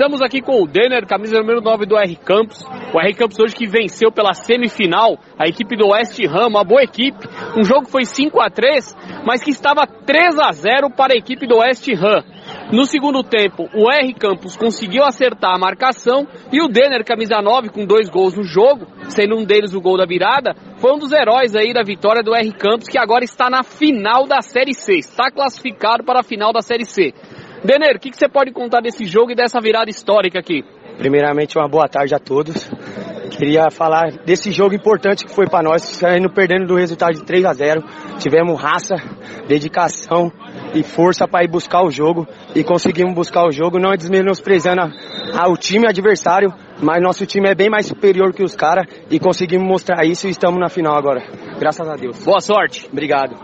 Estamos aqui com o Denner, camisa número 9 do R Campos. O R Campos hoje que venceu pela semifinal a equipe do West Ham, uma boa equipe. Um jogo que foi 5 a 3 mas que estava 3 a 0 para a equipe do West Ham. No segundo tempo, o R Campos conseguiu acertar a marcação e o Denner, camisa 9, com dois gols no jogo, sendo um deles o gol da virada, foi um dos heróis aí da vitória do R Campos, que agora está na final da Série C, está classificado para a final da Série C. Denner, o que, que você pode contar desse jogo e dessa virada histórica aqui? Primeiramente, uma boa tarde a todos. Queria falar desse jogo importante que foi para nós, saindo perdendo do resultado de 3 a 0. Tivemos raça, dedicação e força para ir buscar o jogo e conseguimos buscar o jogo, não desmenosprezando o time adversário, mas nosso time é bem mais superior que os caras e conseguimos mostrar isso e estamos na final agora. Graças a Deus. Boa sorte. Obrigado.